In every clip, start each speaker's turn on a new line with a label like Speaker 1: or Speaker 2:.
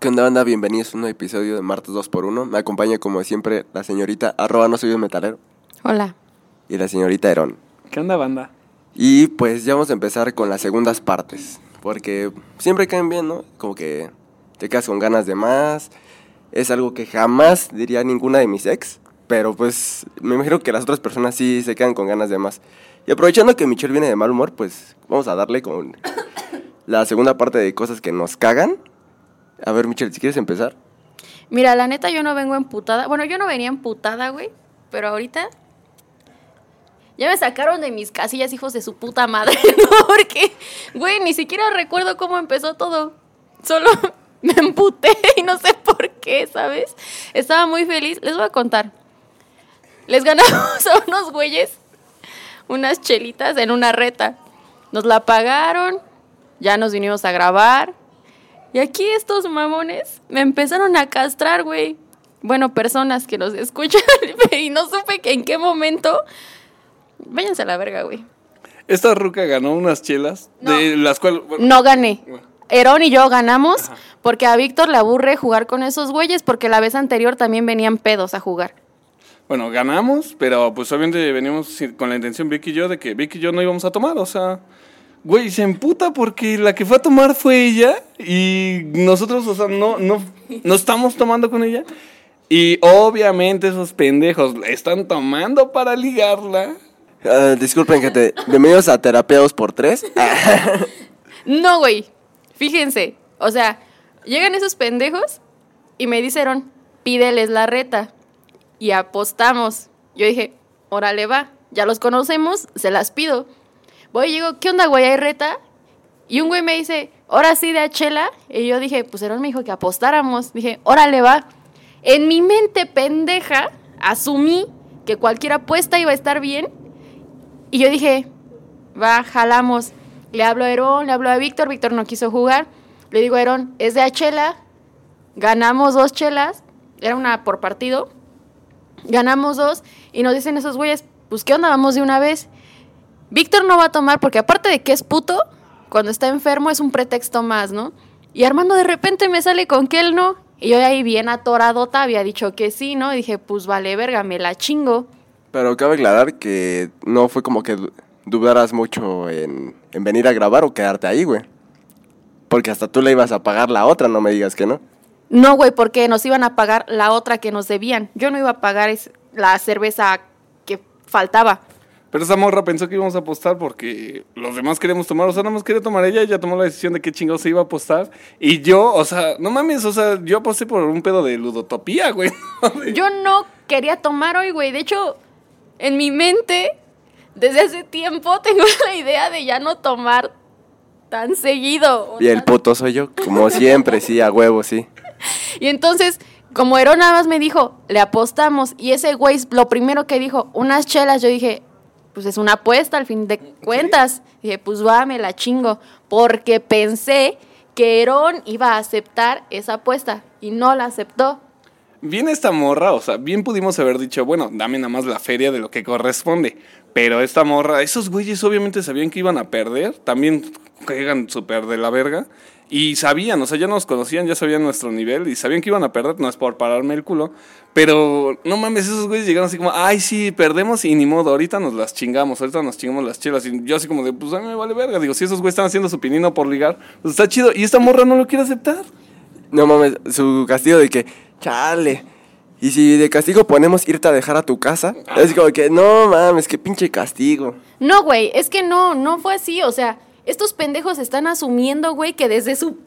Speaker 1: ¿Qué onda, banda? Bienvenidos a un nuevo episodio de Martes 2x1. Me acompaña, como siempre, la señorita arroba no soy un metalero
Speaker 2: Hola.
Speaker 1: y la señorita Herón.
Speaker 3: ¿Qué onda, banda?
Speaker 1: Y pues ya vamos a empezar con las segundas partes. Porque siempre caen bien, ¿no? Como que te quedas con ganas de más. Es algo que jamás diría ninguna de mis ex. Pero pues me imagino que las otras personas sí se quedan con ganas de más. Y aprovechando que Michelle viene de mal humor, pues vamos a darle con la segunda parte de cosas que nos cagan. A ver, Michelle, si quieres empezar.
Speaker 2: Mira, la neta yo no vengo emputada. Bueno, yo no venía emputada, güey. Pero ahorita ya me sacaron de mis casillas, hijos de su puta madre. Porque, güey, ni siquiera recuerdo cómo empezó todo. Solo me emputé y no sé por qué, ¿sabes? Estaba muy feliz. Les voy a contar. Les ganamos a unos güeyes unas chelitas en una reta. Nos la pagaron, ya nos vinimos a grabar. Y aquí estos mamones me empezaron a castrar, güey. Bueno, personas que nos escuchan y no supe que en qué momento. Váyanse a la verga, güey.
Speaker 3: Esta ruca ganó unas chelas,
Speaker 2: No.
Speaker 3: de las cuales... bueno,
Speaker 2: No gané.
Speaker 3: Bueno.
Speaker 2: Herón y yo ganamos
Speaker 3: Ajá.
Speaker 2: porque a Víctor le aburre jugar con esos güeyes porque la vez anterior también venían pedos a jugar.
Speaker 3: Bueno, ganamos, pero pues obviamente veníamos con la intención Vicky y yo de que Vicky y yo no íbamos a tomar, o sea... Güey, se emputa porque la que fue a tomar fue ella y nosotros, o sea, no, no, no estamos tomando con ella. Y obviamente esos pendejos están tomando para ligarla.
Speaker 1: Ah, disculpen, gente. Bienvenidos a Terapeados por Tres.
Speaker 2: No, güey. Fíjense. O sea, llegan esos pendejos y me dijeron, pídeles la reta. Y apostamos. Yo dije, órale va. Ya los conocemos, se las pido. Voy y digo, ¿qué onda, güey? ¿Hay? Y un güey me dice, ahora sí de a chela. Y yo dije, pues Herón me dijo que apostáramos. Dije, órale va. En mi mente pendeja, asumí que cualquier apuesta iba a estar bien. Y yo dije, va, jalamos. Le hablo a Herón, le hablo a Víctor, Víctor no quiso jugar. Le digo a Herón, es de a chela. Ganamos dos chelas, era una por partido. Ganamos dos y nos dicen esos güeyes, pues qué onda, vamos de una vez. Víctor no va a tomar porque aparte de que es puto, cuando está enfermo es un pretexto más, ¿no? Y Armando de repente me sale con que él no. Y yo ahí bien atoradota había dicho que sí, ¿no? Y dije, pues vale, verga, me la chingo.
Speaker 1: Pero cabe aclarar que no fue como que du- dudaras mucho en, en venir a grabar o quedarte ahí, güey. Porque hasta tú le ibas a pagar la otra, no me digas que no.
Speaker 2: No, güey, porque nos iban a pagar la otra que nos debían. Yo no iba a pagar la cerveza que faltaba.
Speaker 3: Pero esa morra pensó que íbamos a apostar porque los demás queríamos tomar. O sea, nada más quería tomar ella. Ella tomó la decisión de qué chingados se iba a apostar. Y yo, o sea, no mames, o sea, yo aposté por un pedo de ludotopía, güey.
Speaker 2: Yo no quería tomar hoy, güey. De hecho, en mi mente, desde hace tiempo, tengo la idea de ya no tomar tan seguido. o
Speaker 1: Y el puto soy yo, como siempre, sí, a huevo, sí.
Speaker 2: Y entonces, como Herón nada más me dijo, le apostamos. Y ese güey, lo primero que dijo, unas chelas, yo dije, pues es una apuesta al fin de cuentas. Dije, pues va, me la chingo. Porque pensé que Herón iba a aceptar esa apuesta. Y no la aceptó.
Speaker 3: Bien esta morra, o sea, bien pudimos haber dicho, bueno, dame nada más la feria de lo que corresponde. Pero esta morra, esos güeyes obviamente sabían que iban a perder, también juegan súper de la verga. Y sabían, o sea, ya nos conocían, ya sabían nuestro nivel y sabían que iban a perder, no es por pararme el culo. Pero no mames, esos güeyes llegaron así como, ay, sí, perdemos y ni modo, ahorita nos las chingamos, ahorita nos chingamos las chelas. Y yo así como de, pues a mí me vale verga. Digo, si esos güeyes están haciendo su pinino por ligar, pues está chido. Y esta morra no lo quiere aceptar.
Speaker 1: No mames, su castigo de que, chale. Y si de castigo ponemos irte a dejar a tu casa, es como que, no mames, qué pinche castigo.
Speaker 2: No, güey, es que no, no fue así. O sea, estos pendejos están asumiendo, güey, que desde su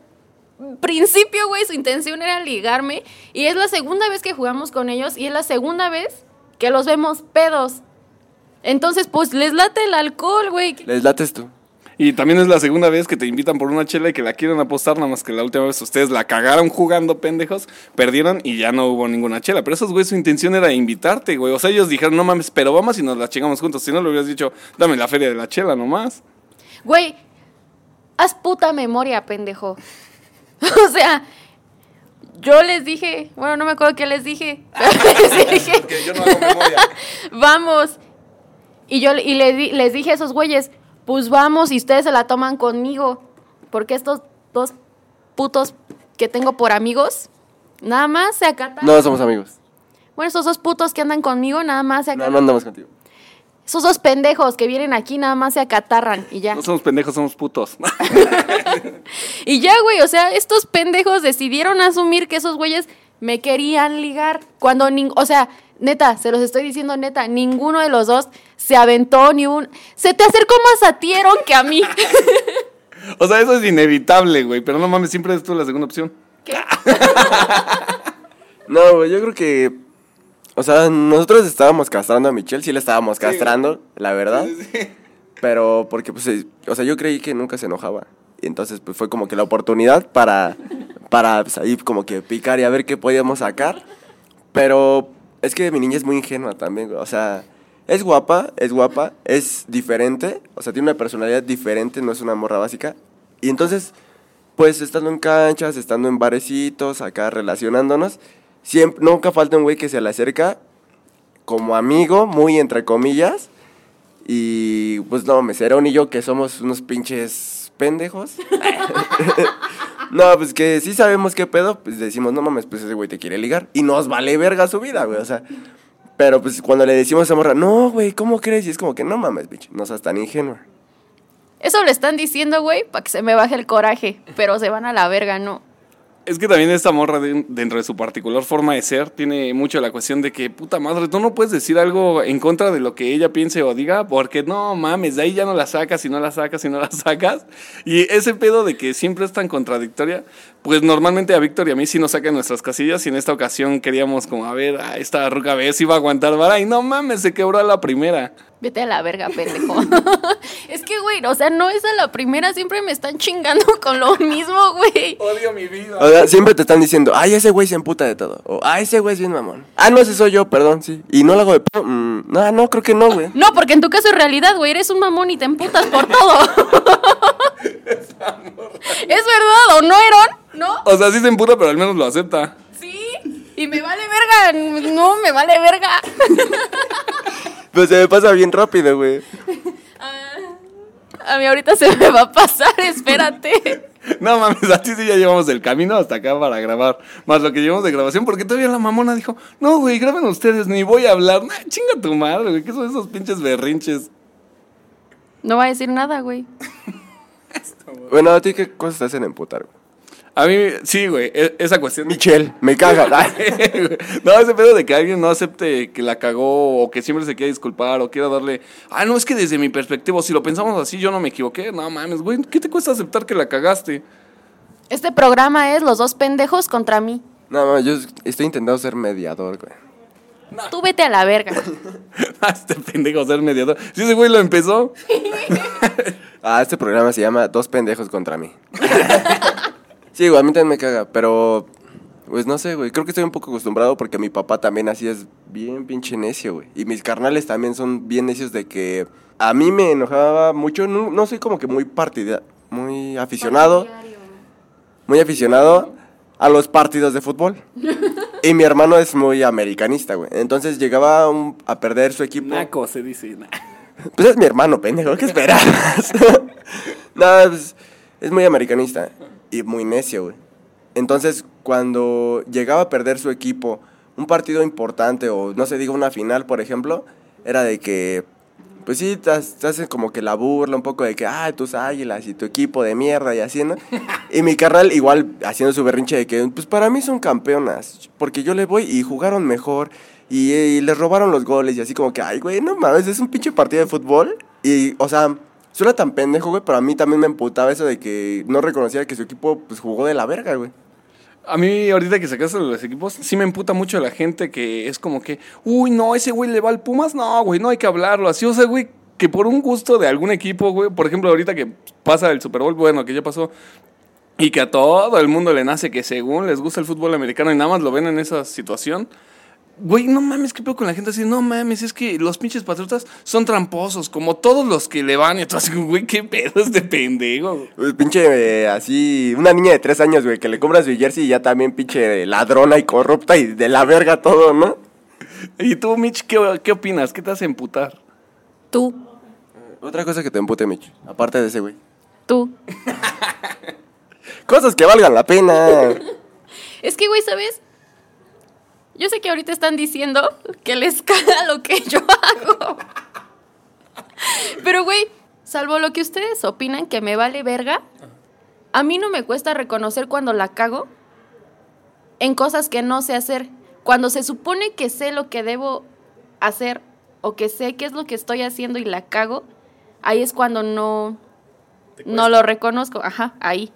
Speaker 2: principio, güey, su intención era ligarme. Y es la segunda vez que jugamos con ellos y es la segunda vez que los vemos pedos. Entonces, pues les late el alcohol, güey.
Speaker 1: Les lates tú.
Speaker 3: Y también es la segunda vez que te invitan por una chela y que la quieren apostar, nada más que la última vez ustedes la cagaron jugando pendejos, perdieron y ya no hubo ninguna chela. Pero esos güeyes su intención era invitarte, güey. O sea, ellos dijeron, no mames, pero vamos y nos la chingamos juntos. Si no, le hubieras dicho, dame la feria de la chela nomás.
Speaker 2: Güey, haz puta memoria, pendejo. o sea, yo les dije, bueno, no me acuerdo qué les dije. Les dije,
Speaker 3: yo no hago memoria.
Speaker 2: vamos. Y yo y le di- les dije a esos güeyes, pues vamos y ustedes se la toman conmigo. Porque estos dos putos que tengo por amigos, nada más se acatan.
Speaker 1: No somos amigos.
Speaker 2: Bueno, esos dos putos que andan conmigo, nada más se
Speaker 1: No,
Speaker 2: acatan.
Speaker 1: no andamos contigo.
Speaker 2: Esos dos pendejos que vienen aquí, nada más se acatarran y ya.
Speaker 3: No somos pendejos, somos putos.
Speaker 2: Y ya, güey, o sea, estos pendejos decidieron asumir que esos güeyes me querían ligar. Cuando, o sea, neta, se los estoy diciendo neta, ninguno de los dos se aventó ni un... Se te acercó más a ti, Aaron, que a mí.
Speaker 3: o sea, eso es inevitable, güey. Pero no mames, siempre es tú la segunda opción.
Speaker 1: No, güey, yo creo que. O sea, nosotros estábamos castrando a Michelle, sí le estábamos castrando, la verdad. Pero porque, pues, eh, o sea, yo creí que nunca se enojaba. Y entonces, pues, fue como que la oportunidad para, para pues, ahí como que picar y a ver qué podíamos sacar. Pero es que mi niña es muy ingenua también, güey. O sea, es guapa, es guapa, es diferente. O sea, tiene una personalidad diferente, no es una morra básica. Y entonces, pues, estando en canchas, estando en barecitos, acá relacionándonos, siempre, nunca falta un güey que se le acerca como amigo, muy entre comillas. Y pues no, Meserón y yo que somos unos pinches pendejos. no, pues que sí sabemos qué pedo, pues decimos, no mames, pues ese güey te quiere ligar. Y nos vale verga su vida, güey, o sea. Pero pues cuando le decimos a morra, no, güey, ¿cómo crees? Y es como que no mames, bicho, no seas tan ingenua.
Speaker 2: Eso le están diciendo, güey, para que se me baje el coraje. Pero se van a la verga, no.
Speaker 3: Es que también esta morra, de- dentro de su particular forma de ser, tiene mucho la cuestión de que, puta madre, tú no puedes decir algo en contra de lo que ella piense o diga, porque no mames, de ahí ya no la sacas y no la sacas y no la sacas. Y ese pedo de que siempre es tan contradictoria, pues normalmente a Víctor y a mí sí nos sacan nuestras casillas y en esta ocasión queríamos como, a ver, a esta ruca a ver si iba a aguantar vara y no mames, se quebró a la primera.
Speaker 2: Vete a la verga, pendejo. es que, güey, o sea, no es a la primera, siempre me están chingando con lo mismo, güey.
Speaker 3: Odio mi vida.
Speaker 1: O sea, siempre te están diciendo, ay, ese güey se emputa de todo. O, ay, ese güey es bien mamón. Ah, no, ese soy yo, perdón, sí. Y no lo hago de. Mm, no, no, creo que no, güey.
Speaker 2: No, porque en tu caso es realidad, güey, eres un mamón y te emputas por todo. ¿Es verdad o no, Aaron? ¿No?
Speaker 3: O sea, sí se emputa, pero al menos lo acepta.
Speaker 2: Sí. Y me vale verga. No, me vale verga.
Speaker 1: Pues se me pasa bien rápido, güey.
Speaker 2: A mí ahorita se me va a pasar, espérate.
Speaker 3: No mames, a ti sí ya llevamos el camino hasta acá para grabar. Más lo que llevamos de grabación, porque todavía la mamona dijo, no, güey, graben ustedes, ni voy a hablar. Nah, chinga tu madre, güey, ¿qué son esos pinches berrinches?
Speaker 2: No va a decir nada, güey.
Speaker 1: Bueno, ¿a ti qué cosas te hacen emputar, güey?
Speaker 3: A mí, sí, güey, e- esa cuestión. de-
Speaker 1: Michelle, me caga.
Speaker 3: No, ese pedo de que alguien no acepte que la cagó o que siempre se quiera disculpar o quiera darle. Ah, no, es que desde mi perspectiva, si lo pensamos así, yo no me equivoqué. No mames, güey, ¿qué te cuesta aceptar que la cagaste?
Speaker 2: Este programa es los dos pendejos contra mí.
Speaker 1: No, no, yo estoy intentando ser mediador, güey.
Speaker 2: Tú vete a la verga.
Speaker 3: Ah, este pendejo ser mediador. Si ese güey lo empezó.
Speaker 1: Ah, este programa se llama Dos pendejos contra mí. Sí, güey, a mí también me caga, pero... Pues no sé, güey. Creo que estoy un poco acostumbrado porque mi papá también así es bien pinche necio, güey. Y mis carnales también son bien necios de que... A mí me enojaba mucho. No, no soy como que muy partida... Muy aficionado. Muy aficionado a los partidos de fútbol. y mi hermano es muy americanista, güey. Entonces llegaba un- a perder su equipo.
Speaker 3: Naco se dice.
Speaker 1: Pues es mi hermano, pendejo, ¿qué esperabas? no, pues, es muy americanista y muy necio, güey. Entonces, cuando llegaba a perder su equipo, un partido importante o no se diga una final, por ejemplo, era de que, pues sí, te, ha- te hacen como que la burla un poco de que, ay, tus águilas y tu equipo de mierda y así, ¿no? Y mi carnal igual haciendo su berrinche de que, pues para mí son campeonas, porque yo le voy y jugaron mejor y, y les robaron los goles y así como que, ay, güey, no mames, es un pinche partido de fútbol. Y, o sea, suena tan pendejo, güey, pero a mí también me emputaba eso de que no reconocía que su equipo, pues, jugó de la verga, güey.
Speaker 3: A mí, ahorita que sacaste los equipos, sí me emputa mucho la gente que es como que, uy, no, ese güey le va al Pumas. No, güey, no hay que hablarlo así. O sea, güey, que por un gusto de algún equipo, güey, por ejemplo, ahorita que pasa el Super Bowl, bueno, que ya pasó, y que a todo el mundo le nace que según les gusta el fútbol americano y nada más lo ven en esa situación. Güey, no mames, ¿qué pedo con la gente así? No mames, es que los pinches patriotas son tramposos, como todos los que le van. Y tú así, güey, ¿qué pedo este pendejo?
Speaker 1: Pues, pinche, eh, así, una niña de tres años, güey, que le compra su jersey y ya también pinche ladrona y corrupta y de la verga todo, ¿no?
Speaker 3: ¿Y tú, Mitch, qué, qué opinas? ¿Qué te hace emputar?
Speaker 2: Tú,
Speaker 1: Otra cosa que te empute, Mitch, aparte de ese, güey.
Speaker 2: tú.
Speaker 1: Cosas que valgan la pena.
Speaker 2: Es que, güey, ¿sabes? Yo sé que ahorita están diciendo que les caga lo que yo hago. Pero, güey, salvo lo que ustedes opinan que me vale verga, a mí no me cuesta reconocer cuando la cago en cosas que no sé hacer. Cuando se supone que sé lo que debo hacer o que sé qué es lo que estoy haciendo y la cago, ahí es cuando no, no lo reconozco. Ajá, ahí.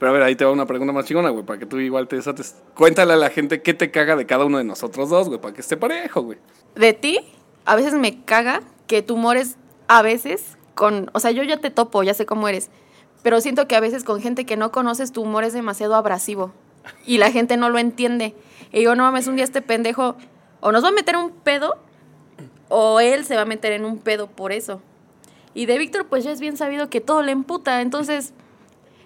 Speaker 3: Pero a ver, ahí te va una pregunta más chingona, güey, para que tú igual te desates. Cuéntale a la gente qué te caga de cada uno de nosotros dos, güey, para que esté parejo, güey.
Speaker 2: De ti, a veces me caga que tu humor es a veces con, o sea, yo ya te topo, ya sé cómo eres, pero siento que a veces con gente que no conoces tu humor es demasiado abrasivo y la gente no lo entiende. Y digo, no mames, un día este pendejo o nos va a meter un pedo o él se va a meter en un pedo por eso. Y de Víctor, pues ya es bien sabido que todo le emputa, entonces...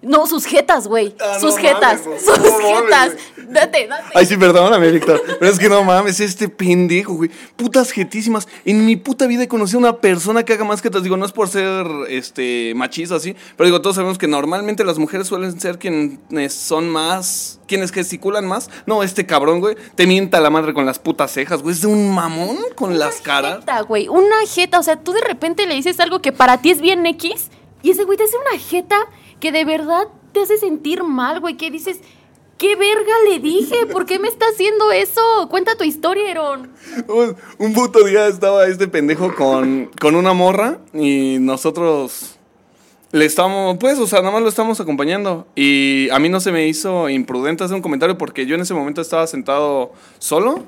Speaker 2: No, sus jetas, güey.
Speaker 3: Ah, no
Speaker 2: sus
Speaker 3: mames,
Speaker 2: jetas. sus
Speaker 3: No
Speaker 2: jetas. Date, date.
Speaker 3: Ay, sí, perdóname, Víctor. Pero es que no mames, este pendejo, güey. Putas jetísimas. En mi puta vida he conocido a una persona que haga más que Digo, no es por ser este machista así, pero digo, todos sabemos que normalmente las mujeres suelen ser quienes son más. quienes gesticulan más. No, este cabrón, güey, te mienta la madre con las putas cejas, güey. Es de un mamón con las caras.
Speaker 2: jeta, güey, una jeta. O sea, tú de repente le dices algo que para ti es bien X y ese güey te hace una jeta que de verdad te hace sentir mal, güey. Que dices, ¿qué verga le dije? ¿Por qué me está haciendo eso? Cuenta tu historia, Aaron.
Speaker 3: Un, un puto día estaba este pendejo con, con una morra y nosotros le estamos, pues, o sea, nada más lo estamos acompañando. Y a mí no se me hizo imprudente hacer un comentario porque yo en ese momento estaba sentado solo.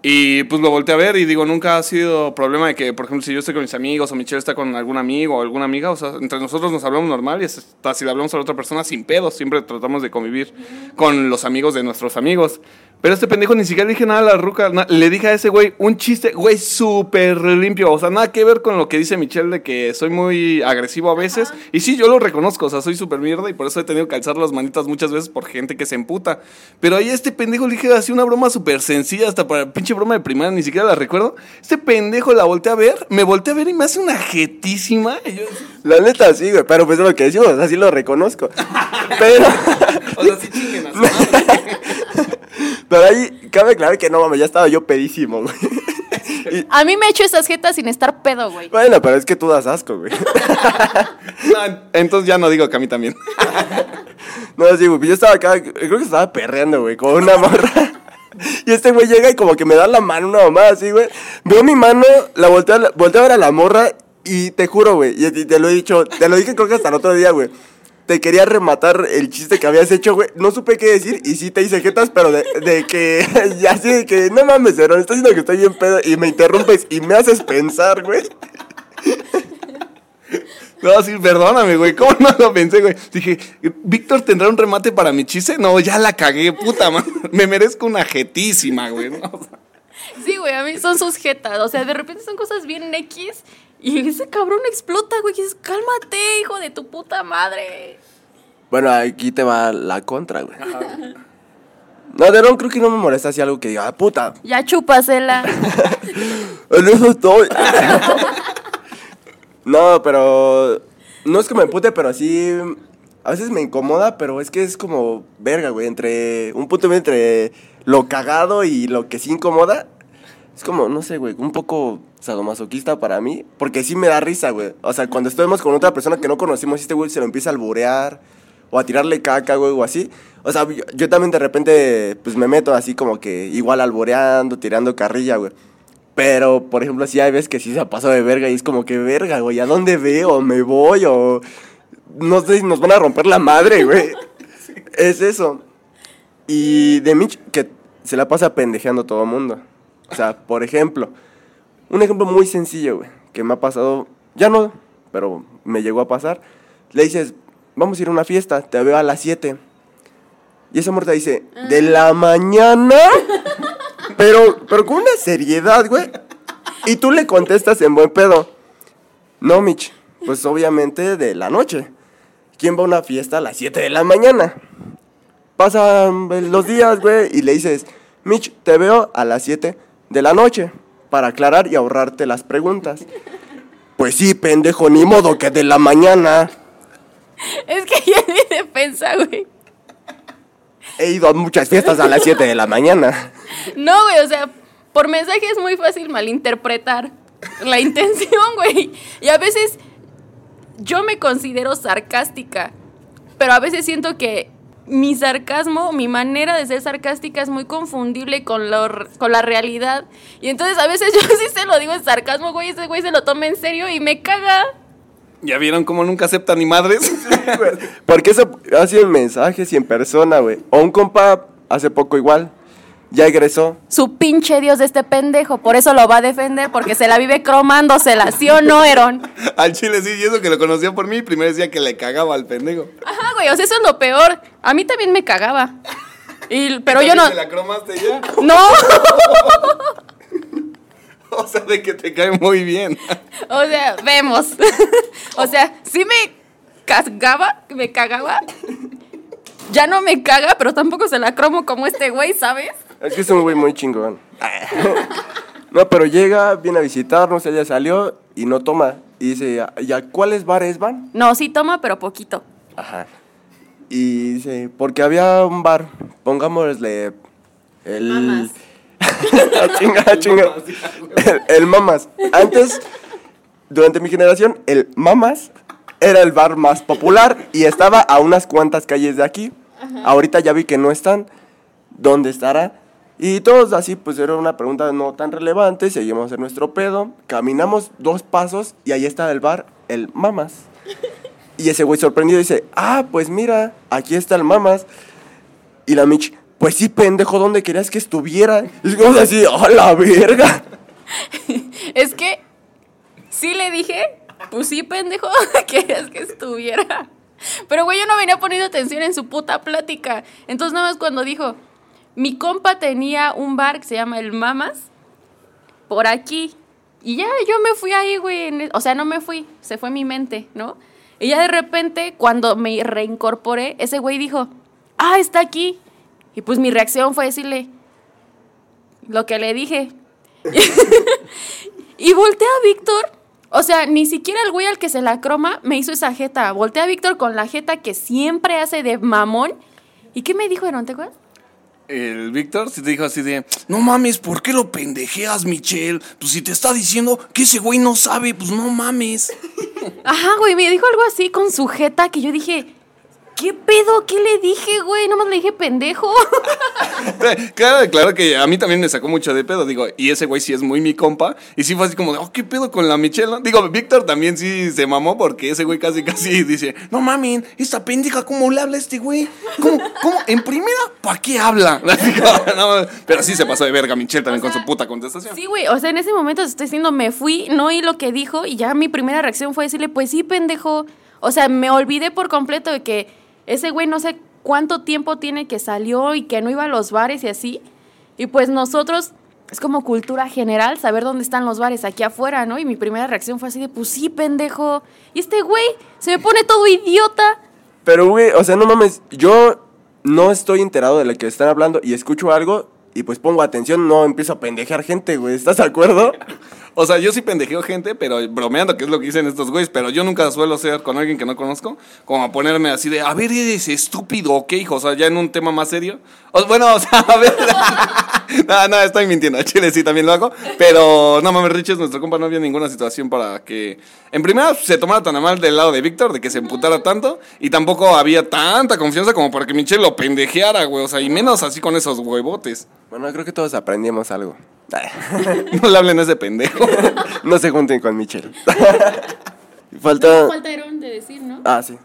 Speaker 3: Y pues lo volteé a ver y digo, nunca ha sido problema de que, por ejemplo, si yo estoy con mis amigos o Michelle está con algún amigo o alguna amiga, o sea, entre nosotros nos hablamos normal y hasta si hablamos a la otra persona sin pedos, siempre tratamos de convivir con los amigos de nuestros amigos. Pero este pendejo ni siquiera le dije nada a la ruca, na- le dije a ese güey un chiste, güey, súper limpio, o sea, nada que ver con lo que dice Michelle de que soy muy agresivo a veces. Y sí, yo lo reconozco, o sea, soy súper mierda y por eso he tenido que alzar las manitas muchas veces por gente que se emputa. Pero ahí a este pendejo le dije así una broma súper sencilla, hasta para pinche broma de primaria, ni siquiera la recuerdo. Este pendejo la volteé a ver, me volteé a ver y me hace una jetísima. Y yo,
Speaker 1: La neta sí, güey, pero pues es lo que decimos, así lo reconozco. Pero,
Speaker 3: o sea, sí chinguen a su madre.
Speaker 1: Pero ahí cabe aclarar que no mames, ya estaba yo pedísimo, güey. Y-
Speaker 2: A mí me he hecho esas jetas sin estar pedo, güey.
Speaker 1: bueno, pero es que tú das asco, güey.
Speaker 3: No, entonces ya no digo que a mí también.
Speaker 1: No, sí, güey, yo estaba acá, creo que estaba perreando, güey, con una morra. Y este güey llega y como que me da la mano una mamá así, güey. Veo mi mano, la volteo, volteo a ver a la morra y te juro, güey, y te, te lo he dicho, te lo dije creo que hasta el otro día, güey. Te quería rematar el chiste que habías hecho, güey. No supe qué decir y sí te hice jetas, pero de, de que, ya así de que, no mames, Aaron, estás diciendo que estoy bien pedo y me interrumpes y me haces pensar, güey.
Speaker 3: No, sí, perdóname, güey. ¿Cómo no lo pensé, güey? Dije, ¿Víctor tendrá un remate para mi chiste? No, ya la cagué, puta madre. Me merezco una jetísima, güey. ¿no? O sea,
Speaker 2: Sí, güey, a mí son sus jetas. O sea, de repente son cosas bien X y ese cabrón explota, güey. Y dices, cálmate, hijo de tu puta madre.
Speaker 1: Bueno, aquí te va la contra, güey. No, de Aaron creo que no me molesta así algo que diga, ah, puta,
Speaker 2: Ya chúpasela.
Speaker 1: En eso estoy. no, pero. No es que me empute, pero sí. A veces me incomoda, pero es que es como verga, güey. Entre. Un punto medio entre lo cagado y lo que sí incomoda. Es como, no sé, güey, un poco sadomasoquista para mí. Porque sí me da risa, güey. O sea, cuando estemos con otra persona que no conocimos, este güey se lo empieza a alburear. O a tirarle caca, güey, o así. O sea, yo, yo también de repente, pues me meto así como que igual alboreando, tirando carrilla, güey. Pero, por ejemplo, sí hay veces que sí se ha pasado de verga y es como que verga, güey, ¿a dónde veo? ¿Me voy? O no sé si nos van a romper la madre, güey. Es eso. Y de Mitch, que se la pasa pendejeando a todo el mundo. O sea, por ejemplo, un ejemplo muy sencillo, güey, que me ha pasado, ya no, pero me llegó a pasar. Le dices, vamos a ir a una fiesta, te veo a las 7. Y esa muerta dice, ¿de la mañana? Pero, pero con una seriedad, güey. Y tú le contestas en buen pedo. No, Mitch. Pues obviamente de la noche. ¿Quién va a una fiesta a las 7 de la mañana? Pasan los días, güey, y le dices, Mitch, te veo a las 7 de la noche. Para aclarar y ahorrarte las preguntas. Pues sí, pendejo, ni modo que de la mañana.
Speaker 2: Es que ya en mi defensa, güey.
Speaker 1: he ido a muchas fiestas a las 7 de la mañana.
Speaker 2: No, güey, o sea, por mensaje es muy fácil malinterpretar la intención, güey. Y a veces yo me considero sarcástica, pero a veces siento que mi sarcasmo, mi manera de ser sarcástica es muy confundible con, lo, con la realidad. Y entonces a veces yo sí se lo digo en sarcasmo, güey, ese güey se lo toma en serio y me caga.
Speaker 3: ¿Ya vieron cómo nunca aceptan ni madres?
Speaker 1: Porque eso ha sido en mensajes y en persona, güey. O un compa hace poco igual. Ya egresó.
Speaker 2: Su pinche Dios de este pendejo, por eso lo va a defender, porque se la vive cromándosela, ¿sí o no, Eron?
Speaker 3: al chile sí, y eso que lo conocía por mí, primero decía que le cagaba al pendejo.
Speaker 2: Güey, o sea, eso es lo peor. A mí también me cagaba. Y, pero yo no.
Speaker 3: ¿Te la cromaste ya?
Speaker 2: No,
Speaker 3: O sea, de que te cae muy bien.
Speaker 2: o sea, vemos. o sea, sí me cagaba, me cagaba. Ya no me caga, pero tampoco se la cromo como este güey, ¿sabes?
Speaker 1: Es que es un güey muy chingón. No, pero llega, viene a visitarnos, ella salió y no toma. Y dice, ¿ya cuáles bares van?
Speaker 2: No, sí toma, pero poquito.
Speaker 1: Ajá. Y dice, porque había un bar, pongámosle el...
Speaker 2: Mamas.
Speaker 1: Chinga, chinga. El, el Mamas. Antes, durante mi generación, el Mamas era el bar más popular y estaba a unas cuantas calles de aquí. Ahorita ya vi que no están. ¿Dónde estará? Y todos así, pues era una pregunta no tan relevante. Seguimos en nuestro pedo. Caminamos dos pasos y ahí está el bar, el Mamas. Y ese güey sorprendido dice, ah, pues mira, aquí está el Mamas. Y la Mitch, pues sí, pendejo, ¿dónde querías que estuviera? Y es así, ¡a la verga!
Speaker 2: Es que sí le dije, pues sí, pendejo, querías que estuviera. Pero güey, yo no venía poniendo atención en su puta plática. Entonces nada más cuando dijo, mi compa tenía un bar que se llama El Mamas por aquí. Y ya yo me fui ahí, güey. e- O sea, no me fui, se fue mi mente, ¿no? Y ya de repente, cuando me reincorporé, ese güey dijo, ah, está aquí. Y pues mi reacción fue decirle lo que le dije. Y volteé a Víctor. O sea, ni siquiera el güey al que se la croma me hizo esa jeta. Volteé a Víctor con la jeta que siempre hace de mamón. ¿Y qué me dijo, Aaron? ¿Te acuerdas?
Speaker 3: El Víctor se te dijo así de, no mames, ¿por qué lo pendejeas, Michelle? Pues si te está diciendo que ese güey no sabe, pues no mames.
Speaker 2: Ajá, güey, me dijo algo así con su jeta que yo dije, ¿qué pedo? ¿Qué le dije, güey? Nomás le dije pendejo.
Speaker 3: claro, claro que a mí también me sacó mucho de pedo, digo, y ese güey sí es muy mi compa, y sí fue así como de, oh, ¿qué pedo con la Michelle? no? Digo, Víctor también sí se mamó porque ese güey casi, casi dice, no mames, esta pendeja, ¿cómo le habla este güey? ¿Cómo, cómo, en primera, ¿para qué habla? No, pero sí se pasó de verga Michelle también
Speaker 2: O
Speaker 3: con su puta contestación.
Speaker 2: Sí, güey, o sea, en ese momento estoy diciendo, me fui, no oí lo que dijo y ya mi primera reacción fue decirle, pues sí, pendejo. O sea, me olvidé por completo de que ese güey no sé cuánto tiempo tiene que salió y que no iba a los bares y así. Y pues nosotros, es como cultura general saber dónde están los bares aquí afuera, ¿no? Y mi primera reacción fue así de, pues sí, pendejo. Y este güey se me pone todo idiota.
Speaker 1: Pero, güey, o sea, no mames, yo no estoy enterado de lo que están hablando y escucho algo y pues pongo atención, no empiezo a pendejear gente, güey. ¿Estás de acuerdo?
Speaker 3: O sea, yo sí pendejeo gente, pero bromeando, que es lo que dicen estos güeyes, pero yo nunca suelo ser con alguien que no conozco, como a ponerme así de, a ver, eres estúpido, ¿ok, hijo? O sea, ya en un tema más serio. O- bueno, o sea, a ver. no, no, estoy mintiendo. Chile sí también lo hago. Pero no mames, Riches, nuestro compa no había ninguna situación para que. En primera, se tomara tan a mal del lado de Víctor, de que se emputara tanto. Y tampoco había tanta confianza como para que Michelle lo pendejeara, güey. O sea, y menos así con esos huevotes.
Speaker 1: Bueno, creo que todos aprendimos algo.
Speaker 3: No le hablen a ese pendejo.
Speaker 1: no se junten con Michelle. Falta...
Speaker 2: Falta Aaron de decir, ¿no?
Speaker 1: Ah, sí.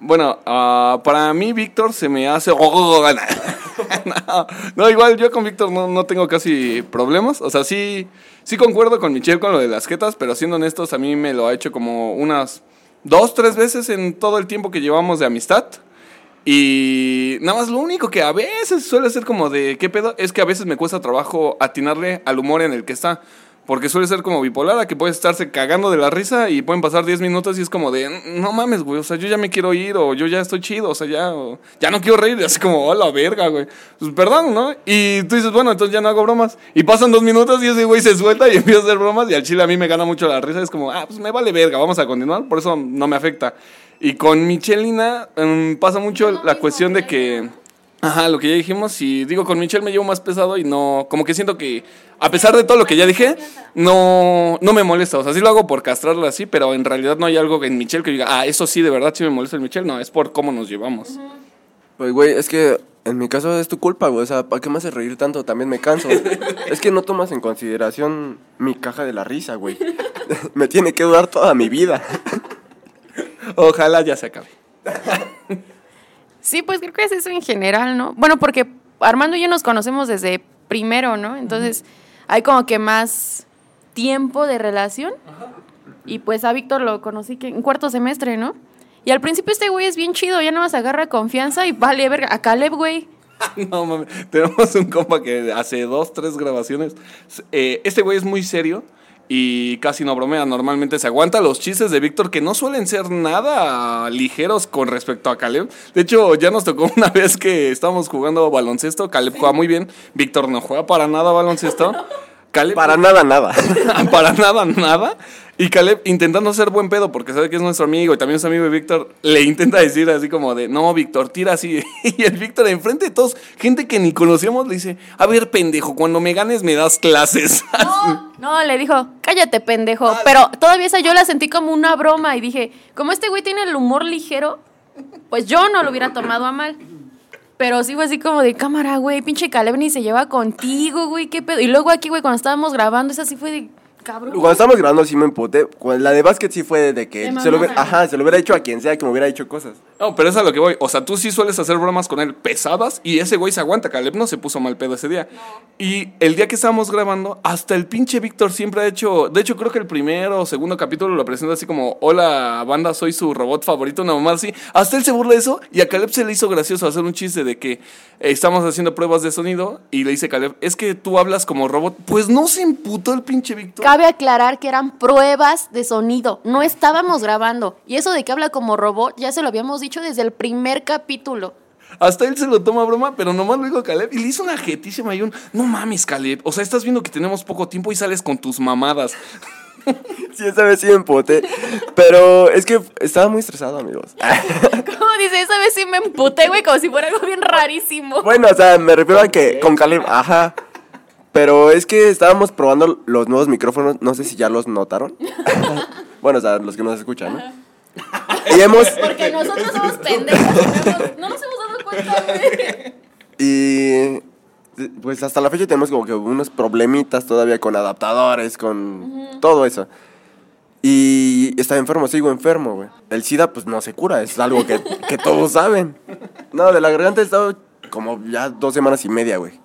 Speaker 3: Bueno, ah, para mí Víctor se me hace... no, no, igual yo con Víctor no, no tengo casi problemas. O sea, sí, sí concuerdo con Michelle con lo de las jetas, pero siendo honestos, a mí me lo ha hecho como unas dos, tres veces en todo el tiempo que llevamos de amistad. Y nada más lo único que a veces suele ser como de qué pedo es que a veces me cuesta trabajo atinarle al humor en el que está. Porque suele ser como bipolar, a que puede estarse cagando de la risa y pueden pasar 10 minutos y es como de, no mames, güey, o sea, yo ya me quiero ir o yo ya estoy chido, o sea, ya, ya no quiero reír, y así como, hola, verga, güey. Pues perdón, ¿no? Y tú dices, bueno, entonces ya no hago bromas. Y pasan dos minutos y ese güey se suelta y empieza a hacer bromas y al chile a mí me gana mucho la risa, es como, ah, pues me vale verga, vamos a continuar, por eso no me afecta. Y con Michelina mm, pasa mucho la cuestión de que Ajá, lo que ya dijimos. Y digo, con Michelle me llevo más pesado y no. Como que siento que, a pesar de todo lo que ya dije, no, no me molesta. O sea, sí lo hago por castrarlo así, pero en realidad no hay algo en Michelle que diga, ah, eso sí, de verdad sí me molesta el Michelle. No, es por cómo nos llevamos.
Speaker 1: Pues, güey, es que en mi caso es tu culpa, güey. O sea, ¿para qué me haces reír tanto? También me canso. es que no tomas en consideración mi caja de la risa, güey. me tiene que durar toda mi vida.
Speaker 3: Ojalá ya se acabe.
Speaker 2: Sí, pues creo que es eso en general, ¿no? Bueno, porque Armando y yo nos conocemos desde primero, ¿no? Entonces hay como que más tiempo de relación. Y pues a Víctor lo conocí que en cuarto semestre, ¿no? Y al principio este güey es bien chido, ya nada más agarra confianza y vale, verga, a Caleb, güey.
Speaker 3: no mames, tenemos un compa que hace dos, tres grabaciones. eh, este güey es muy serio y casi no bromea. Normalmente se aguanta los chistes de Víctor que no suelen ser nada ligeros con respecto a Caleb. De hecho, ya nos tocó una vez que estábamos jugando baloncesto. Caleb juega muy bien. Víctor no juega para nada baloncesto. Caleb,
Speaker 1: Para nada, nada.
Speaker 3: para nada, nada. Y Caleb, intentando ser buen pedo, porque sabe que es nuestro amigo y también es amigo de Víctor, le intenta decir así como de, no, Víctor, tira así. Y el Víctor, enfrente de todos, gente que ni conocíamos, le dice, a ver, pendejo, cuando me ganes me das clases.
Speaker 2: No, no, le dijo, cállate, pendejo. Pero todavía esa yo la sentí como una broma y dije, como este güey tiene el humor ligero, pues yo no lo hubiera tomado a mal. Pero sí fue así como de cámara, güey, pinche Caleb ni se lleva contigo, güey, qué pedo. Y luego aquí, güey, cuando estábamos grabando, esa sí fue de cabrón.
Speaker 1: Cuando estábamos grabando sí me emputé. Cu- La de básquet sí fue de que se lo, hubiera, ajá, se lo hubiera hecho a quien sea que me hubiera hecho cosas.
Speaker 3: No, pero es a lo que voy. O sea, tú sí sueles hacer bromas con él pesadas y ese güey se aguanta. Caleb no se puso mal pedo ese día. Y el día que estábamos grabando, hasta el pinche Víctor siempre ha hecho. De hecho, creo que el primero o segundo capítulo lo presenta así como: Hola, banda, soy su robot favorito, una mamá así. Hasta él se burla de eso y a Caleb se le hizo gracioso hacer un chiste de que eh, estamos haciendo pruebas de sonido y le dice Caleb: Es que tú hablas como robot. Pues no se imputó el pinche Víctor.
Speaker 2: Cabe aclarar que eran pruebas de sonido, no estábamos grabando. Y eso de que habla como robot, ya se lo habíamos dicho desde el primer capítulo.
Speaker 3: Hasta él se lo toma a broma, pero nomás lo dijo Caleb y le hizo una jetísima y un, no mames, Caleb. O sea, estás viendo que tenemos poco tiempo y sales con tus mamadas.
Speaker 1: Sí, esa vez sí me emputé. Pero es que estaba muy estresado, amigos.
Speaker 2: ¿Cómo dice? Esa vez sí me emputé, güey, como si fuera algo bien rarísimo.
Speaker 1: Bueno, o sea, me refiero a que con Caleb, ajá. Pero es que estábamos probando los nuevos micrófonos, no sé si ya los notaron. bueno, o sea, los que nos escuchan, ¿no? Y hemos,
Speaker 2: Porque nosotros somos pendejos. no nos hemos dado cuenta, güey.
Speaker 1: y pues hasta la fecha tenemos como que unos problemitas todavía con adaptadores, con todo eso. Y estaba enfermo, sigo enfermo, güey. El SIDA, pues no se cura, es algo que, que todos saben. No, de la garganta he estado como ya dos semanas y media, güey.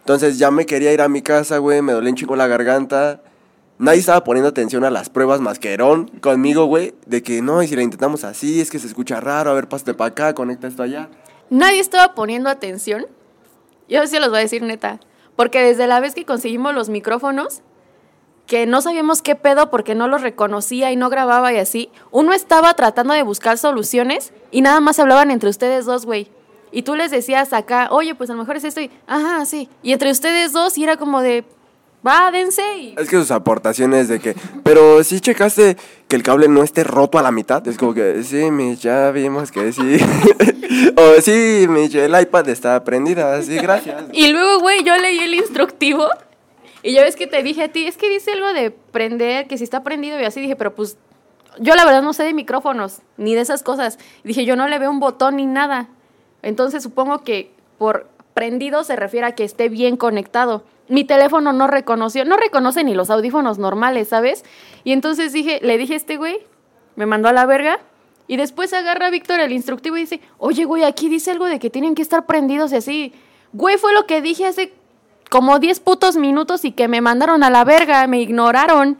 Speaker 1: Entonces ya me quería ir a mi casa, güey, me dolía un chingo la garganta. Nadie estaba poniendo atención a las pruebas más que Herón conmigo, güey, de que no, y si la intentamos así, es que se escucha raro, a ver, pásate para acá, conecta esto allá.
Speaker 2: Nadie estaba poniendo atención. Yo sí los voy a decir neta. Porque desde la vez que conseguimos los micrófonos, que no sabíamos qué pedo porque no los reconocía y no grababa y así, uno estaba tratando de buscar soluciones y nada más hablaban entre ustedes dos, güey. Y tú les decías acá, oye, pues a lo mejor es esto y, ajá, sí. Y entre ustedes dos y era como de, va, dense y...
Speaker 1: Es que sus aportaciones de que, pero si checaste que el cable no esté roto a la mitad, es como que, sí, mi, ya vimos que sí. o sí, mi, el iPad está prendida, sí, gracias.
Speaker 2: Y luego, güey, yo leí el instructivo y ya ves que te dije a ti, es que dice algo de prender, que si está prendido y así dije, pero pues yo la verdad no sé de micrófonos ni de esas cosas. Dije, yo no le veo un botón ni nada. Entonces supongo que por prendido se refiere a que esté bien conectado. Mi teléfono no reconoció, no reconoce ni los audífonos normales, ¿sabes? Y entonces dije, le dije a este güey, me mandó a la verga. Y después agarra a Víctor el instructivo y dice, oye, güey, aquí dice algo de que tienen que estar prendidos y así. Güey, fue lo que dije hace como 10 putos minutos y que me mandaron a la verga, me ignoraron.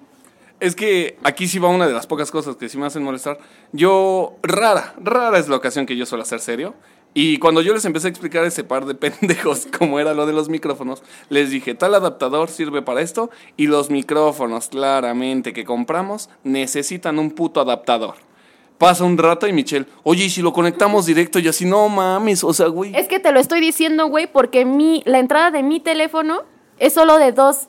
Speaker 3: Es que aquí sí va una de las pocas cosas que sí me hacen molestar. Yo, rara, rara es la ocasión que yo suelo hacer serio. Y cuando yo les empecé a explicar ese par de pendejos cómo era lo de los micrófonos, les dije, tal adaptador sirve para esto y los micrófonos claramente que compramos necesitan un puto adaptador. Pasa un rato y Michelle, oye, ¿y si lo conectamos directo? Y así, no mames, o sea, güey.
Speaker 2: Es que te lo estoy diciendo, güey, porque mi, la entrada de mi teléfono es solo de dos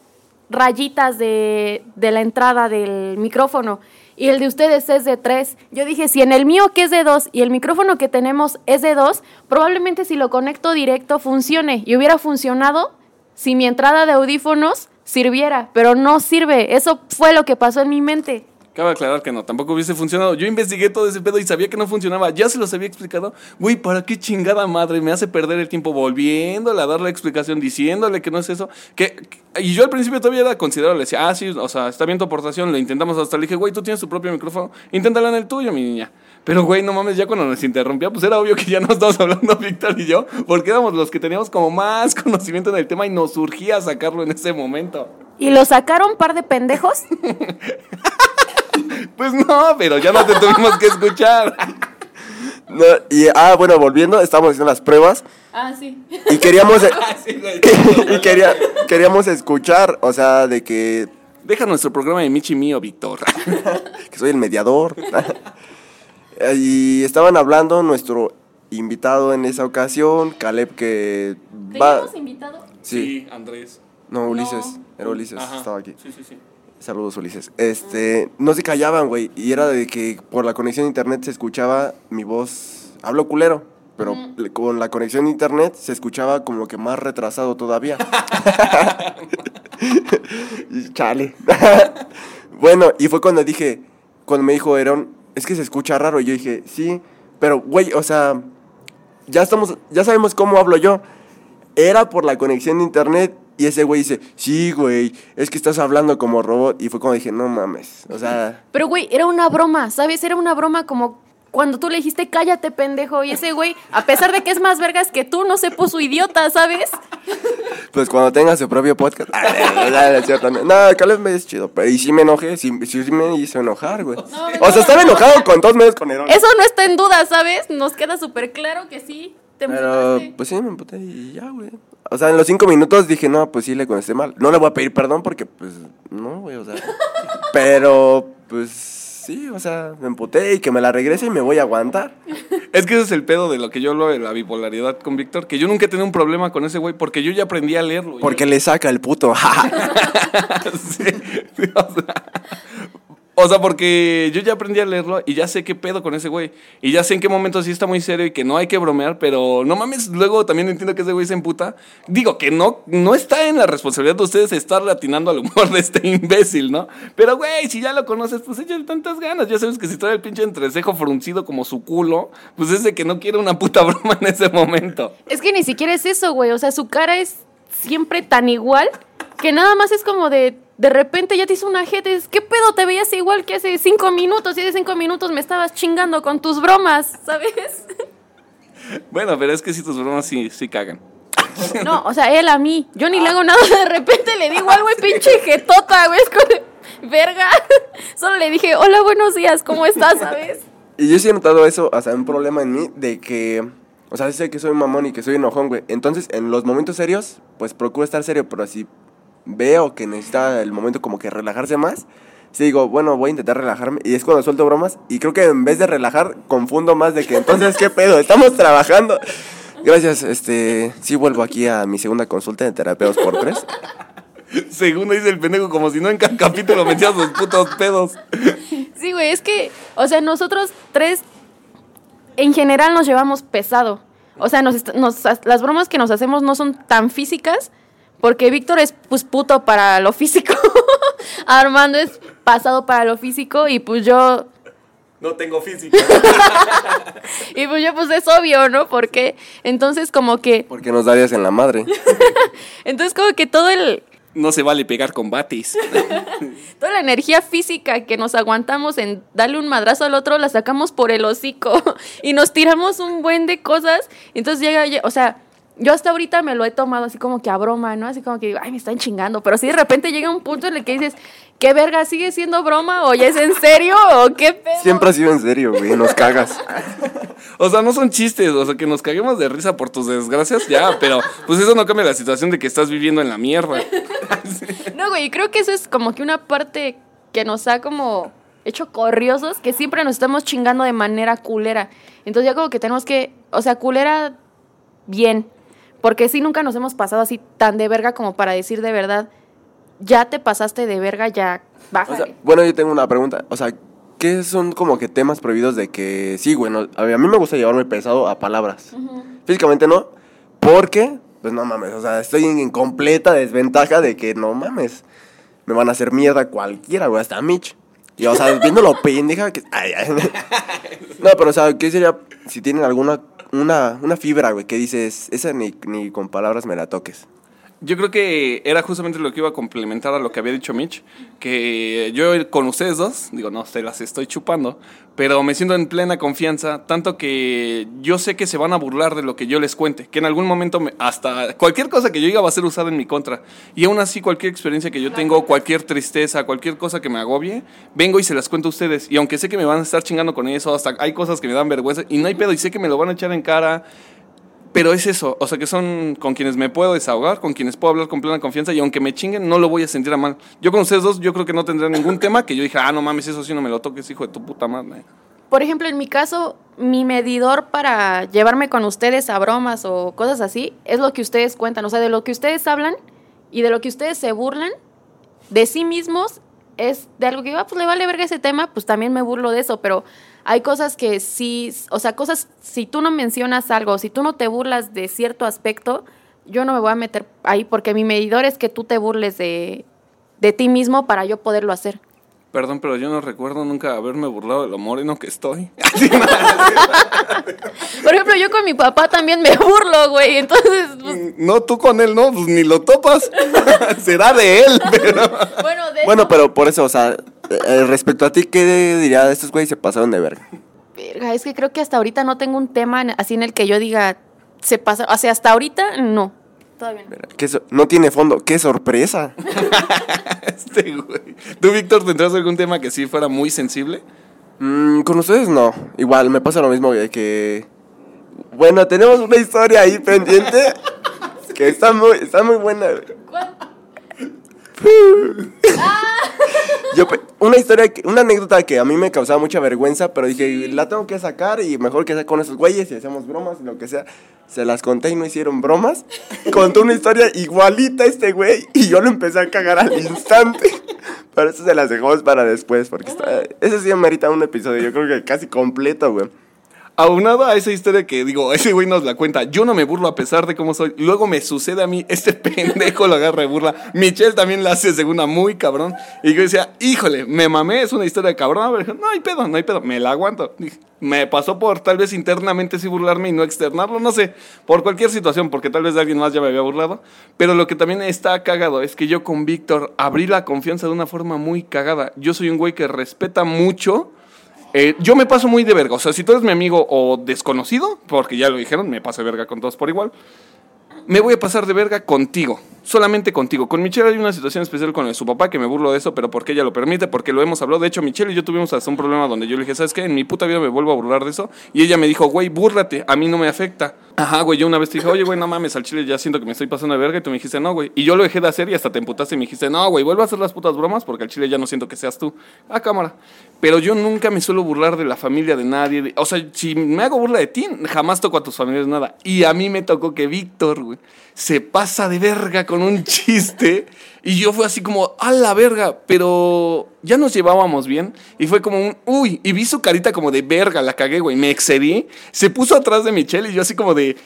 Speaker 2: rayitas de, de la entrada del micrófono. Y el de ustedes es de 3. Yo dije, si en el mío que es de 2 y el micrófono que tenemos es de 2, probablemente si lo conecto directo funcione y hubiera funcionado si mi entrada de audífonos sirviera, pero no sirve. Eso fue lo que pasó en mi mente.
Speaker 3: Cabe aclarar que no, tampoco hubiese funcionado. Yo investigué todo ese pedo y sabía que no funcionaba. Ya se los había explicado. Güey, ¿para qué chingada madre me hace perder el tiempo volviéndole a dar la explicación, diciéndole que no es eso? Que, y yo al principio todavía era considerado, le decía, ah, sí, o sea, está bien tu aportación, lo intentamos hasta. Le dije, güey, tú tienes tu propio micrófono, inténtalo en el tuyo, mi niña. Pero, güey, no mames, ya cuando nos interrumpía, pues era obvio que ya no estábamos hablando Víctor y yo, porque éramos los que teníamos como más conocimiento en el tema y nos surgía sacarlo en ese momento.
Speaker 2: ¿Y lo sacaron par de pendejos?
Speaker 3: Pues no, pero ya no te tuvimos que escuchar.
Speaker 1: No, y, ah, bueno, volviendo, estábamos haciendo las pruebas
Speaker 2: Ah, sí.
Speaker 1: y queríamos,
Speaker 3: Sí, güey.
Speaker 1: y quería, queríamos escuchar, o sea, de que,
Speaker 3: Deja nuestro programa de Michi mío, Víctor.
Speaker 1: que soy el mediador. y estaban hablando nuestro invitado en esa ocasión, Caleb, que va...
Speaker 2: invitado?
Speaker 1: Sí,
Speaker 3: Andrés.
Speaker 1: no, Ulises,
Speaker 2: No.
Speaker 1: era Ulises,
Speaker 3: Ajá.
Speaker 1: estaba aquí.
Speaker 3: Sí, sí, sí.
Speaker 1: Saludos, Ulises. Este, no se callaban, güey. Y era de que por la conexión a internet se escuchaba mi voz. Hablo culero, pero con la conexión a internet se escuchaba como que más retrasado todavía. Chale. bueno, y fue cuando dije, cuando me dijo Aaron, es que se escucha raro. Y yo dije, sí, pero, güey, o sea, ya estamos, ya sabemos cómo hablo yo. Era por la conexión de internet. Y ese güey dice, sí, güey, es que estás hablando como robot. Y fue como dije, no mames. O sea,
Speaker 2: Pero, güey, era una broma, ¿sabes? Era una broma como cuando tú le dijiste, cállate, pendejo. Y ese güey, a pesar de que es más vergas que tú, no se puso idiota, ¿sabes?
Speaker 1: pues cuando tenga su propio podcast. Ah, no, no, no, no, Caleb me es chido. Pero y sí me enojé, sí, sí me hizo enojar, güey. O sea, estaba enojado con todos medios con.
Speaker 2: Eso no está en duda, ¿sabes? Nos queda súper claro que sí. Te
Speaker 1: Pero, pues sí, me emputé y ya, güey. O sea, en los cinco minutos dije, no, pues sí le contesté mal. No le voy a pedir perdón porque, pues, no, güey, o sea. Pero, pues, sí, o sea, me emputé y que me la regrese y me voy a aguantar.
Speaker 3: Es que ese es el pedo de lo que yo hablo de la bipolaridad con Víctor, que yo nunca he tenido un problema con ese güey porque yo ya aprendí a leerlo.
Speaker 1: Porque
Speaker 3: Yo-
Speaker 1: le saca el puto.
Speaker 3: Sí, sí, o, sea, o sea, porque yo ya aprendí a leerlo y ya sé qué pedo con ese güey. Y ya sé en qué momento sí está muy serio y que no hay que bromear, pero no mames, luego también entiendo que ese güey se emputa. Digo que no, no está en la responsabilidad de ustedes estar latinando al humor de este imbécil, ¿no? Pero güey, si ya lo conoces, pues échale tantas ganas. Ya sabes que si trae el pinche entrecejo fruncido como su culo, pues es de que no quiere una puta broma en ese momento.
Speaker 2: Es que ni siquiera es eso, güey. O sea, su cara es siempre tan igual que nada más es como de. De repente ya te hizo una jeta. y dices, ¿Qué pedo? Te veías igual que hace cinco minutos. Y hace cinco minutos me estabas chingando con tus bromas, ¿sabes?
Speaker 3: Bueno, pero es que si tus bromas sí, sí cagan.
Speaker 2: No, o sea, él a mí. Yo ni le hago nada. De repente le digo algo y pinche jetota, güey. Es de, verga. Solo le dije, hola, buenos días, ¿cómo estás, sabes?
Speaker 1: Y yo sí he notado eso, o sea, un problema en mí de que, o sea, sé que soy mamón y que soy enojón, güey. Entonces, en los momentos serios, pues procuro estar serio, pero si veo que necesita el momento como que relajarse más, sí digo, bueno, voy a intentar relajarme. Y es cuando suelto bromas y creo que en vez de relajar, confundo más de que entonces, ¿qué pedo? Estamos trabajando. Gracias, este, sí vuelvo aquí a mi segunda consulta de terapeutas por tres.
Speaker 3: Segundo dice el pendejo como si no en cada capítulo metías sus putos pedos.
Speaker 2: Sí, güey, es que, o sea, nosotros tres en general nos llevamos pesado. O sea, nos, nos- las bromas que nos hacemos no son tan físicas, porque Víctor es pues puto para lo físico, Armando es pasado para lo físico y pues yo,
Speaker 3: No tengo física.
Speaker 2: y pues yo pues es obvio, ¿no? Porque entonces como que,
Speaker 1: Porque nos darías en la madre.
Speaker 2: entonces como que todo el,
Speaker 3: No se vale pegar con batis.
Speaker 2: toda la energía física que nos aguantamos en darle un madrazo al otro la sacamos por el hocico y nos tiramos un buen de cosas. Entonces llega, lle- o sea, yo hasta ahorita me lo he tomado así como que a broma, ¿no? Así como que digo, ay, me están chingando. Pero si de repente llega un punto en el que dices, ¿qué verga? ¿Sigue siendo broma o ya es en serio o qué pedo?
Speaker 1: Siempre ha sido en serio, güey, nos cagas.
Speaker 3: O sea, no son chistes, o sea, que nos caguemos de risa por tus desgracias, ya, pero pues eso no cambia la situación de que estás viviendo en la mierda.
Speaker 2: No, güey, creo que eso es como que una parte que nos ha como hecho corriosos, que siempre nos estamos chingando de manera culera. Entonces ya como que tenemos que, o sea, culera bien, porque sí nunca nos hemos pasado así tan de verga como para decir de verdad, ya te pasaste de verga, ya
Speaker 1: O
Speaker 2: bájale.
Speaker 1: sea, bueno, yo tengo una pregunta. O sea, ¿qué son como que temas prohibidos de que sí, güey? no- a mí a mí me gusta llevarme pesado a palabras. Físicamente no, porque, pues no mames, o sea, estoy en, en completa desventaja de que no mames, me van a hacer mierda cualquiera, güey, hasta Mitch. Y, o sea, viendo lo pendeja que... Ay, ay. No, pero, o sea, ¿qué sería si tienen alguna una, una fibra, güey, que dices, esa ni, ni con palabras me la toques?
Speaker 3: Yo creo que era justamente lo que iba a complementar a lo que había dicho Mitch, que yo con ustedes dos, digo, no, se las estoy chupando, pero me siento en plena confianza, tanto que yo sé que se van a burlar de lo que yo les cuente, que en algún momento me- hasta cualquier cosa que yo diga va a ser usada en mi contra. Y aún así cualquier experiencia que yo tengo, cualquier tristeza, cualquier cosa que me agobie, vengo y se las cuento a ustedes. Y aunque sé que me van a estar chingando con eso, hasta hay cosas que me dan vergüenza, y no hay pedo, y sé que me lo van a echar en cara, pero es eso, o sea que son con quienes me puedo desahogar, con quienes puedo hablar con plena confianza y aunque me chinguen no lo voy a sentir a mal. Yo con ustedes dos yo creo que no tendré ningún tema que yo dije, ah, no mames, eso sí no me lo toques, hijo de tu puta madre.
Speaker 2: Por ejemplo, en mi caso, mi medidor para llevarme con ustedes a bromas o cosas así es lo que ustedes cuentan, o sea, de lo que ustedes hablan y de lo que ustedes se burlan de sí mismos es de algo que ah, pues le vale verga ese tema, pues también me burlo de eso, pero hay cosas que sí, o sea, cosas, si tú no mencionas algo, si tú no te burlas de cierto aspecto, yo no me voy a meter ahí porque mi medidor es que tú te burles de, de ti mismo para yo poderlo hacer.
Speaker 3: Perdón, pero yo no recuerdo nunca haberme burlado de lo moreno que estoy.
Speaker 2: Por ejemplo, yo con mi papá también me burlo, güey, entonces, pues,
Speaker 3: no, tú con él no, pues ni lo topas. Será de él, pero...
Speaker 2: bueno, de
Speaker 1: Bueno,
Speaker 2: eso-
Speaker 1: pero por eso, o sea, eh, respecto a ti, ¿qué diría de estos güeyes se pasaron de verga?
Speaker 2: Verga, es que creo que hasta ahorita no tengo un tema así en el que yo diga, se pasa, o sea, hasta ahorita no. Todavía no.
Speaker 1: ¿Qué so- no tiene fondo, qué sorpresa.
Speaker 3: Este güey. ¿Tú, Víctor, tendrás algún tema que sí fuera muy sensible?
Speaker 1: Mm, con ustedes no. Igual me pasa lo mismo de que. Bueno, tenemos una historia ahí pendiente. que está muy, está muy buena. güey. Yo, pe- una historia, una anécdota que a mí me causaba mucha vergüenza, pero dije, la tengo que sacar y mejor que sea con esos güeyes y hacemos bromas y lo que sea. Se las conté y no hicieron bromas. Contó una historia igualita a este güey y yo lo empecé a cagar al instante. Pero eso se las dejamos para después, porque está, ese sí amerita un episodio, yo creo que casi completo, güey.
Speaker 3: Aunado a esa historia que digo, ese güey nos la cuenta, yo no me burlo a pesar de cómo soy. Luego me sucede a mí, este pendejo lo agarra de burla. Michelle también la hace segunda muy cabrón. Y yo decía, híjole, me mamé, es una historia de cabrón. Pero no hay pedo, no hay pedo, me la aguanto. Me pasó por tal vez internamente sí burlarme y no externarlo, no sé, por cualquier situación, porque tal vez de alguien más ya me había burlado. Pero lo que también está cagado es que yo con Víctor abrí la confianza de una forma muy cagada. Yo soy un güey que respeta mucho. Eh, yo me paso muy de verga. O sea, si tú eres mi amigo o desconocido, porque ya lo dijeron, me paso de verga con todos por igual. Me voy a pasar de verga contigo. Solamente contigo. Con Michelle hay una situación especial con su papá que me burlo de eso, pero porque ella lo permite, porque lo hemos hablado. De hecho, Michelle y yo tuvimos hasta un problema donde yo le dije, ¿sabes qué? En mi puta vida me vuelvo a burlar de eso. Y ella me dijo, güey, búrlate, a mí no me afecta. Ajá, güey, yo una vez te dije, oye, güey, no mames, al chile ya siento que me estoy pasando de verga. Y tú me dijiste, no, güey. Y yo lo dejé de hacer y hasta te emputaste y me dijiste, no, güey, vuelve a hacer las putas bromas porque al chile ya no siento que seas tú. A cámara. Pero yo nunca me suelo burlar de la familia de nadie. O sea, si me hago burla de ti, jamás toco a tus familiares nada. Y a mí me tocó que Víctor, güey, se pasa de verga con un chiste. Y yo fue así como, a la verga. Pero ya nos llevábamos bien. Y fue como un, uy. Y vi su carita como de verga, la cagué, güey. Me excedí. Se puso atrás de Michelle y yo así como de.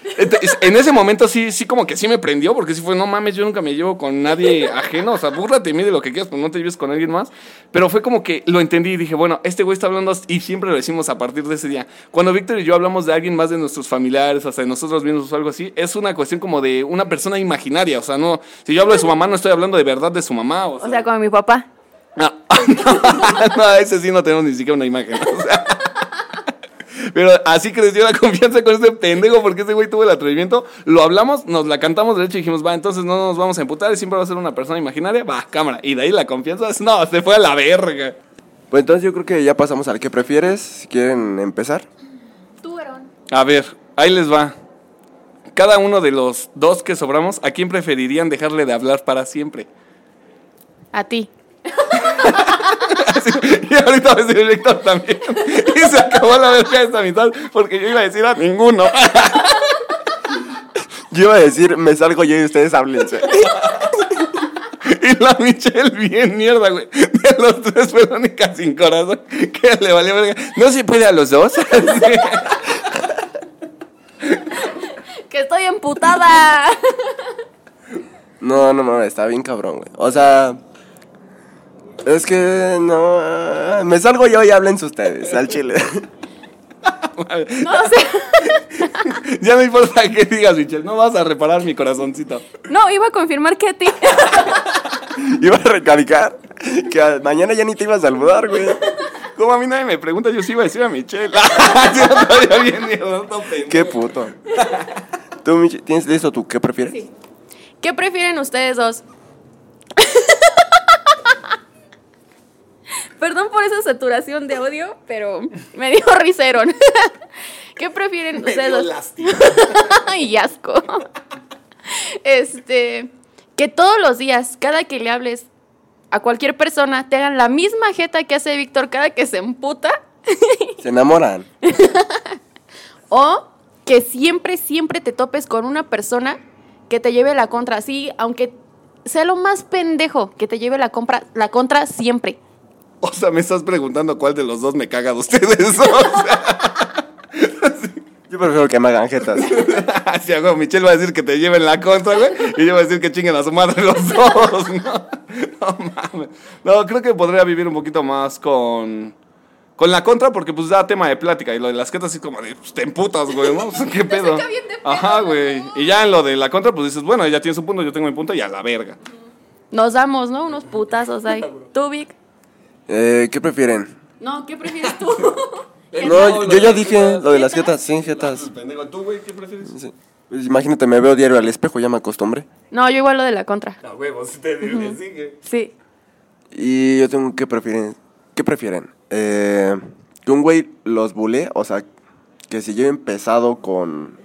Speaker 3: En ese momento sí, sí, como que sí me prendió. Porque sí fue, no mames, yo nunca me llevo con nadie ajeno. O sea, búrrate mí de lo que quieras, pero no te lleves con alguien más. Pero fue como que lo entendí y dije, bueno, este güey está hablando. Y siempre lo decimos a partir de ese día. Cuando Víctor y yo hablamos de alguien más de nuestros familiares, hasta de nosotros mismos o algo así, es una cuestión como de una persona imaginaria. O sea, no. Si yo hablo de su mamá, no estoy hablando de verdad de su mamá. O sea,
Speaker 2: O sea, como mi papá.
Speaker 3: No, no, ese sí no tenemos ni siquiera una imagen. o sea. Pero así creció la confianza con ese pendejo porque ese güey tuvo el atrevimiento. Lo hablamos, nos la cantamos derecho y dijimos, va, entonces no nos vamos a emputar, siempre va a ser una persona imaginaria. Va, cámara. Y de ahí la confianza, no, se fue a la verga.
Speaker 1: Pues entonces yo creo que ya pasamos al que prefieres, si quieren empezar.
Speaker 2: Tú, Aaron.
Speaker 3: A ver, ahí les va. Cada uno de los dos que sobramos, ¿a quién preferirían dejarle de hablar para siempre?
Speaker 2: A ti.
Speaker 3: Y ahorita va a decir Víctor también. Y se acabó la verga de esta mitad porque yo iba a decir a ninguno.
Speaker 1: Yo iba a decir, me salgo yo y ustedes háblense.
Speaker 3: Y la Michelle bien mierda, güey. De los tres fue la única sin corazón que le valió verga. No se puede a los dos.
Speaker 2: ¡Que estoy emputada!
Speaker 1: No, no, no, está bien cabrón, güey. O sea, es que no. Me salgo yo y hablen ustedes, al chile.
Speaker 2: No sé.
Speaker 3: ya no importa qué digas, Michelle. No vas a reparar mi corazoncito.
Speaker 2: No, iba a confirmar que a ti.
Speaker 1: Iba a recalcar que mañana ya ni te iba a saludar, güey.
Speaker 3: Como a mí nadie me pregunta, yo sí iba a decir a Michelle. Yo todavía bien mierda, no pendejo.
Speaker 1: Qué puto. ¿Tú, Michi, tienes listo tú? ¿Qué prefieres?
Speaker 2: Sí. ¿Qué prefieren ustedes dos? Perdón por esa saturación de audio, pero me dio riserón. ¿Qué prefieren ustedes dos? y asco. Este, que todos los días, cada que le hables a cualquier persona, te hagan la misma jeta que hace Víctor cada que se emputa.
Speaker 1: Se enamoran.
Speaker 2: O que siempre, siempre te topes con una persona que te lleve la contra. Así, aunque sea lo más pendejo, que te lleve la, compra, la contra siempre.
Speaker 3: O sea, me estás preguntando cuál de los dos me caga de ustedes. O sea,
Speaker 1: Yo prefiero que me hagan jetas.
Speaker 3: si hago, Michelle va a decir que te lleven la contra, güey. Y yo voy a decir que chinguen a su madre los dos. No, no mames. No, creo que podría vivir un poquito más con. Con la contra, porque pues da tema de plática. Y lo de las jetas, así como de, pues te emputas, güey, ¿no? O sea, ¿Qué pedo?
Speaker 2: saca bien de pedo,
Speaker 3: Ajá, güey. Y ya en lo de la contra, pues dices, bueno, ella tiene su punto, yo tengo mi punto y a la verga.
Speaker 2: Nos damos, ¿no? Unos putazos ahí. ¿Tú, Vic?
Speaker 1: Eh, ¿Qué prefieren?
Speaker 2: No, ¿qué prefieres tú?
Speaker 1: No, yo ya dije lo de las jetas, sí, jetas.
Speaker 3: Pendejo, ¿tú, güey, qué prefieres?
Speaker 1: Sí. Pues imagínate, me veo diario al espejo, ya me acostumbré.
Speaker 2: No, yo igual lo de la contra.
Speaker 3: A huevos, te le sigue.
Speaker 2: Sí.
Speaker 1: Y yo tengo que prefieren. ¿Qué prefieren? Eh, que un güey los bulee, o sea, que se lleven pesado con,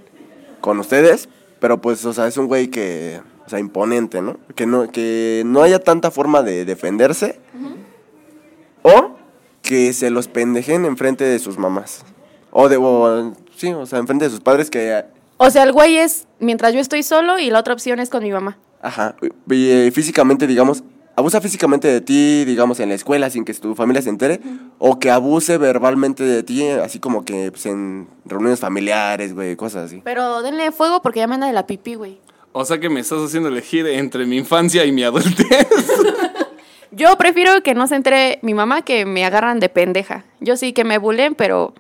Speaker 1: con ustedes, pero pues, o sea, es un güey que, o sea, imponente, ¿no? Que no, que no haya tanta forma de defenderse. O que se los pendejen enfrente de sus mamás. O de, o, sí, o sea, enfrente de sus padres que,
Speaker 2: O sea, el güey es mientras yo estoy solo y la otra opción es con mi mamá.
Speaker 1: Ajá. Y, eh, físicamente, digamos, abusa físicamente de ti, digamos, en la escuela sin que tu familia se entere, o que abuse verbalmente de ti, así como que pues, en reuniones familiares, güey, cosas así.
Speaker 2: Pero denle fuego porque ya me anda de la pipí, güey.
Speaker 3: O sea que me estás haciendo elegir entre mi infancia y mi adultez.
Speaker 2: Yo prefiero que no se entere mi mamá que me agarran de pendeja. Yo sí que me bulen, pero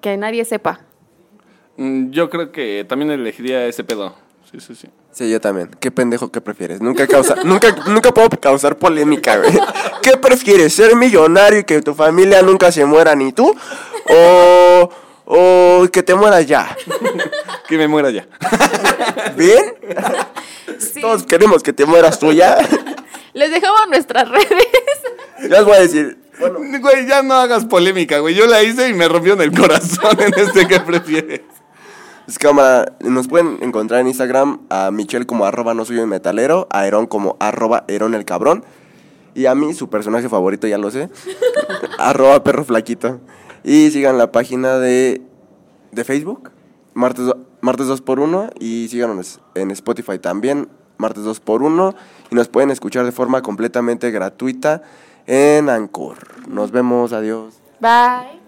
Speaker 2: que nadie sepa.
Speaker 3: Mm, Yo creo que también elegiría ese pedo. Sí, sí, sí.
Speaker 1: Sí, yo también. ¿Qué pendejo qué prefieres? Nunca causa, nunca, nunca puedo causar polémica, güey. ¿Qué prefieres? ¿Ser millonario y que tu familia nunca se muera ni tú? ¿O, o que te mueras ya?
Speaker 3: Que me muera ya.
Speaker 1: ¿Bien?
Speaker 2: Sí.
Speaker 1: Todos queremos que te mueras tú ya.
Speaker 2: Les dejamos nuestras redes.
Speaker 1: Ya les voy a decir, bueno,
Speaker 3: Güey, ya no hagas polémica, güey. Yo la hice y me rompió en el corazón en este que prefieres.
Speaker 1: Es cámara, nos pueden encontrar en Instagram a Michelle como arroba no soy un metalero, a Aarón como arroba Aarón el cabrón, y a mí, su personaje favorito, ya lo sé, arroba perro flaquito. Y sigan la página de, de Facebook, martes, martes 2x1, y síganos en Spotify también, martes 2x1, y nos pueden escuchar de forma completamente gratuita en Anchor. Nos vemos, adiós.
Speaker 2: Bye.